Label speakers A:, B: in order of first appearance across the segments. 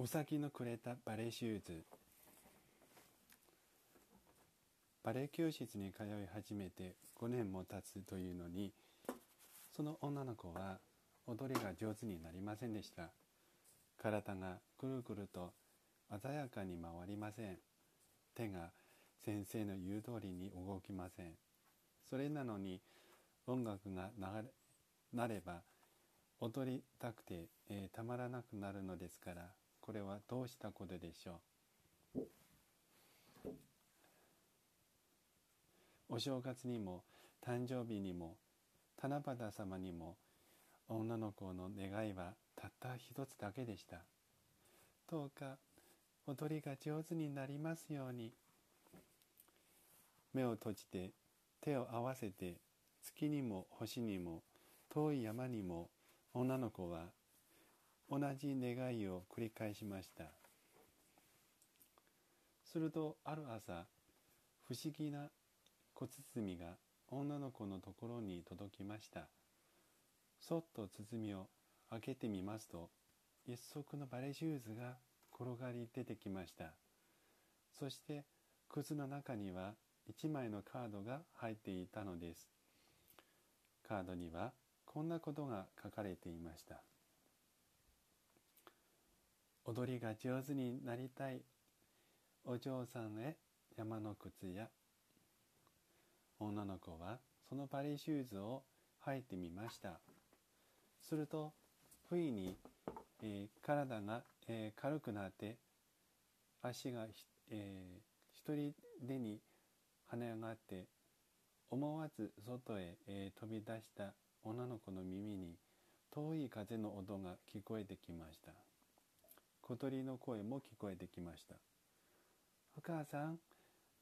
A: うさぎのくれたバレエシューズ。バレエ教室に通い始めて5年も経つというのにその女の子は踊りが上手になりませんでした。体がくるくると鮮やかに回りません。手が先生の言う通りに動きません。それなのに音楽が流れなれば踊りたくて、えー、たまらなくなるのですから。これはどうしたことでしょう？お正月にも誕生日にも七夕様にも女の子の願いはたった一つだけでした。どうか踊りが上手になりますように。目を閉じて手を合わせて月にも星にも遠い山にも女の子は同じ願いを繰り返しました。するとある朝不思議な小包が女の子のところに届きました。そっと包みを開けてみますと一足のバレシューズが転がり出てきました。そして靴の中には1枚のカードが入っていたのです。カードにはこんなことが書かれていました「踊りが上手になりたい。お嬢さんへ山の靴や。女の子はそのバレーシューズを履いてみました。すると不意に、えー、体が、えー、軽くなって足が、えー、一人でに跳ね上がって思わず外へ、えー、飛び出した女の子の耳に遠い風の音が聞こえてきました。小鳥の声も聞こえてきました。お母さん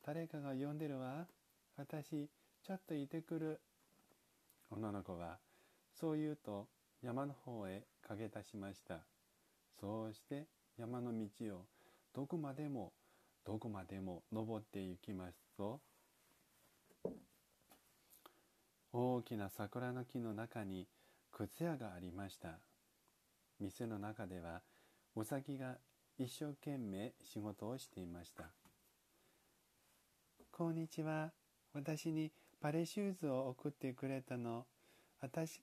A: 誰かが呼んでるわ。私ちょっといてくる。女の子はそう言うと山の方へ駆け出しました。そうして山の道をどこまでもどこまでも登って行きますと大きな桜の木の中に靴屋がありました。店の中ではお先が一生懸命仕事をしていましたこんにちは。私にバレシューズを送ってくれたの。私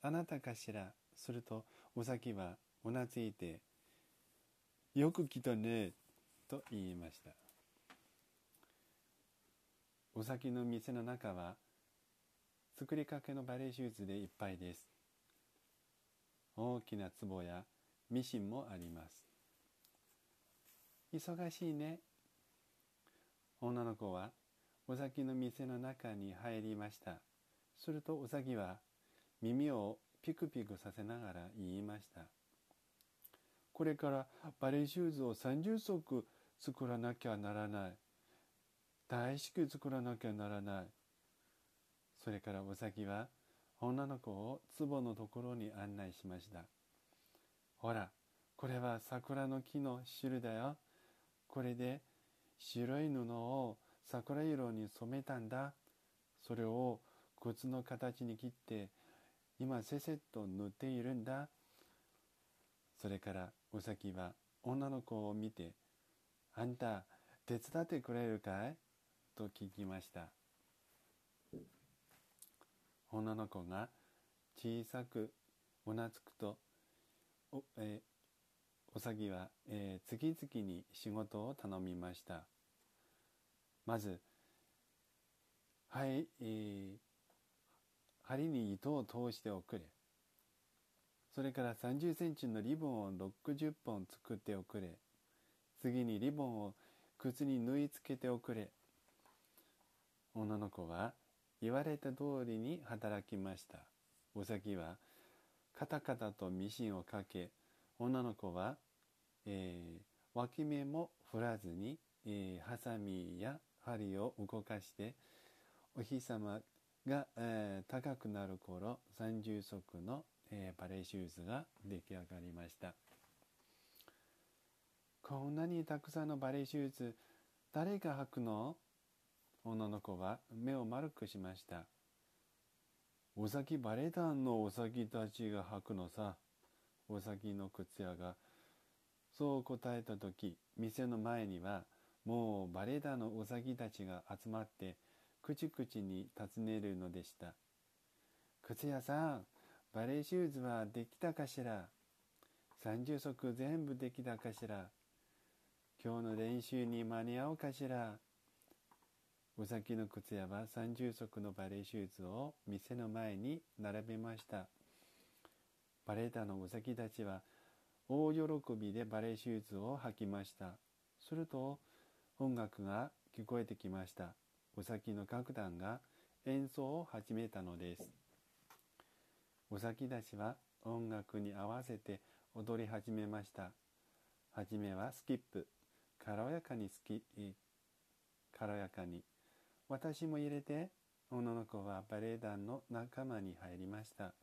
A: あなたかしら？するとお先はうなずいて「よく来たね」と言いました。お先の店の中は作りかけのバレーシューズでいっぱいです。大きな壺やミシンもあります。忙しいね。女の子はお先の店の中に入りました。するとお先は耳をピクピクさせながら言いました。これからバレーシューズを30足作らなきゃならない。大至急作らなきゃならない。それからお先は女の子を壺のところに案内しました。ほらこれは桜の木の汁だよ。これで白い布を桜色に染めたんだ。それを靴の形に切って今せせっと塗っているんだ。それからお先は女の子を見て「あんた手伝ってくれるかい?」と聞きました。女の子が小さくうなずくとお,、えおさぎは、えー、次々に仕事を頼みました。まずはい、えー、針に糸を通しておくれ。それから30センチのリボンを60本作っておくれ。次にリボンを靴に縫い付けておくれ。女の子は言われた通りに働きました。お先はカタカタとミシンをかけ女の子は、えー、脇目も振らずに、えー、ハサミや針を動かしてお日様が、えー、高くなる頃30足の、えー、バレーシューズが出来上がりました。こんなにたくさんのバレーシューズ誰が履くの？女の子は目を丸くしました。お先バレエ団のお先たちが履くのさお先の靴屋がそう答えた時店の前にはもうバレエ団のウサギたちが集まって口々に尋ねるのでした靴屋さんバレエシューズはできたかしら30足全部できたかしら今日の練習に間に合うかしら？ウサギの靴屋は30足のバレエシューズを店の前に並べました。バレエ団のウサギたちは大喜びでバレエシューズを履きました。すると音楽が聞こえてきました。ウサギの楽団が演奏を始めたのです。ウサギたちは音楽に合わせて踊り始めました。はじめはスキップ。軽やかにスキ軽やかに。私も入れて。女の子はバレエ団の仲間に入りました。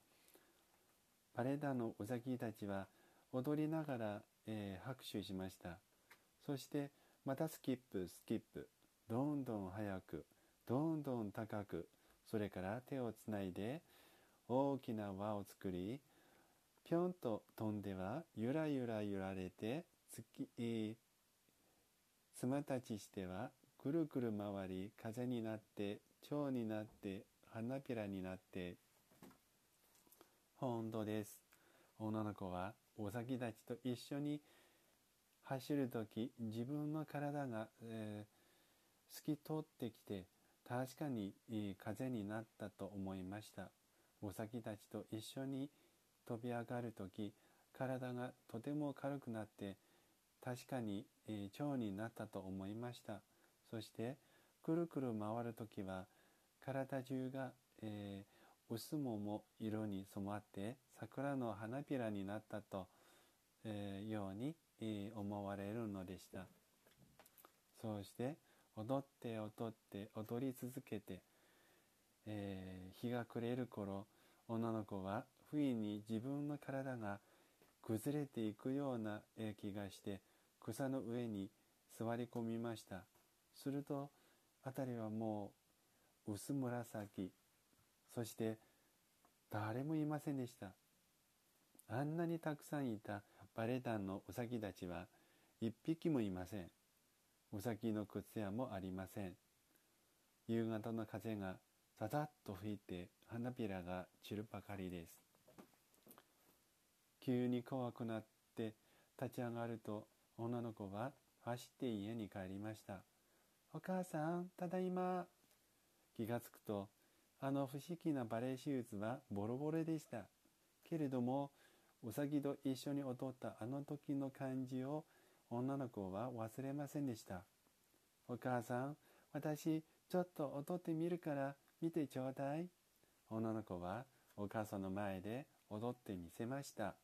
A: バレエ団のウサギたちは踊りながら、えー、拍手しました。そしてまたスキップスキップ。どんどん速くどんどん高くそれから手をつないで大きな輪を作りぴょんと飛んではゆらゆら揺られてつき、えー、妻たちしてはくるくる回り風になって蝶になって花びらになって本当です。女の子はお先たちと一緒に走る時自分の体が、えー、透き通ってきて確かにいい風になったと思いました。お先たちと一緒に飛び上がる時体がとても軽くなって確かに、えー、蝶になったと思いました。そしてくるくる回る時は体中が、えー薄桃色に染まって桜の花びらになったと、えー、ように、えー、思われるのでした。そうして踊って踊って踊り続けて、えー、日が暮れる頃女の子は不意に自分の体が崩れていくような気がして草の上に座り込みました。すると辺りはもう薄紫そして誰もいませんでした。あんなにたくさんいたバレエ団のウサギたちは一匹もいません。ウサギの靴屋もありません。夕方の風がザザッと吹いて花びらが散るばかりです。急に怖くなって立ち上がると女の子は走って家に帰りました。お母さん、ただいま。気がつくとあの不思議なバレエシューズはボロボロでした。けれども、うさぎと一緒に踊ったあの時の感じを女の子は忘れませんでした。お母さん、私ちょっと踊ってみるから見てちょうだい。女の子はお母さんの前で踊ってみせました。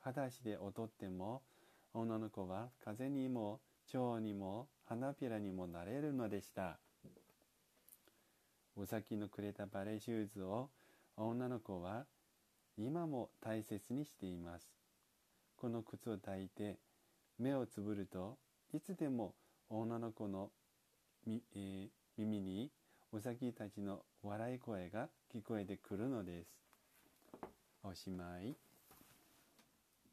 A: 裸足で踊っても女の子は風にも蝶にも花びらにもなれるのでした。お先のくれたバレーシューズを女の子は今も大切にしています。この靴を抱いて目をつぶるといつでも女の子の、えー、耳にウサギたちの笑い声が聞こえてくるのです。おしまい。